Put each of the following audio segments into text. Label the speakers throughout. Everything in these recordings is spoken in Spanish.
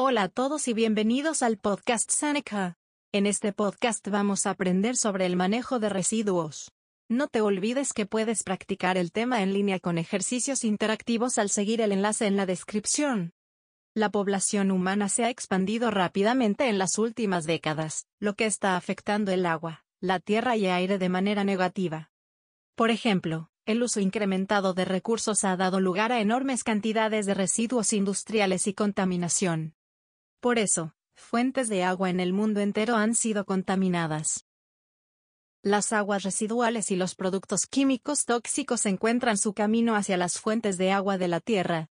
Speaker 1: Hola a todos y bienvenidos al podcast Seneca. En este podcast vamos a aprender sobre el manejo de residuos. No te olvides que puedes practicar el tema en línea con ejercicios interactivos al seguir el enlace en la descripción. La población humana se ha expandido rápidamente en las últimas décadas, lo que está afectando el agua, la tierra y aire de manera negativa. Por ejemplo, el uso incrementado de recursos ha dado lugar a enormes cantidades de residuos industriales y contaminación. Por eso, fuentes de agua en el mundo entero han sido contaminadas. Las aguas residuales y los productos químicos tóxicos encuentran su camino hacia las fuentes de agua de la Tierra.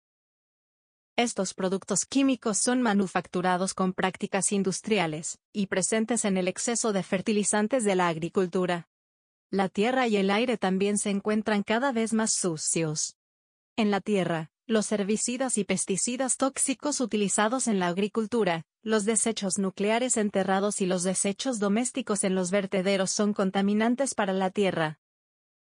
Speaker 1: Estos productos químicos son manufacturados con prácticas industriales, y presentes en el exceso de fertilizantes de la agricultura. La tierra y el aire también se encuentran cada vez más sucios. En la tierra, los herbicidas y pesticidas tóxicos utilizados en la agricultura, los desechos nucleares enterrados y los desechos domésticos en los vertederos son contaminantes para la tierra.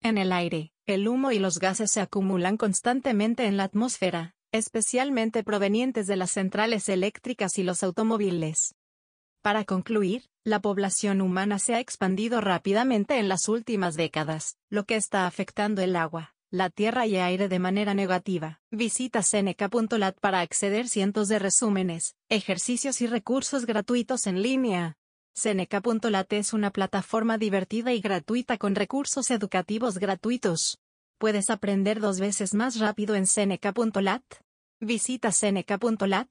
Speaker 1: En el aire, el humo y los gases se acumulan constantemente en la atmósfera, especialmente provenientes de las centrales eléctricas y los automóviles. Para concluir, la población humana se ha expandido rápidamente en las últimas décadas, lo que está afectando el agua, la tierra y aire de manera negativa. Visita seneca.lat para acceder cientos de resúmenes, ejercicios y recursos gratuitos en línea. Seneca.lat es una plataforma divertida y gratuita con recursos educativos gratuitos. Puedes aprender dos veces más rápido en seneca.lat. Visita seneca.lat.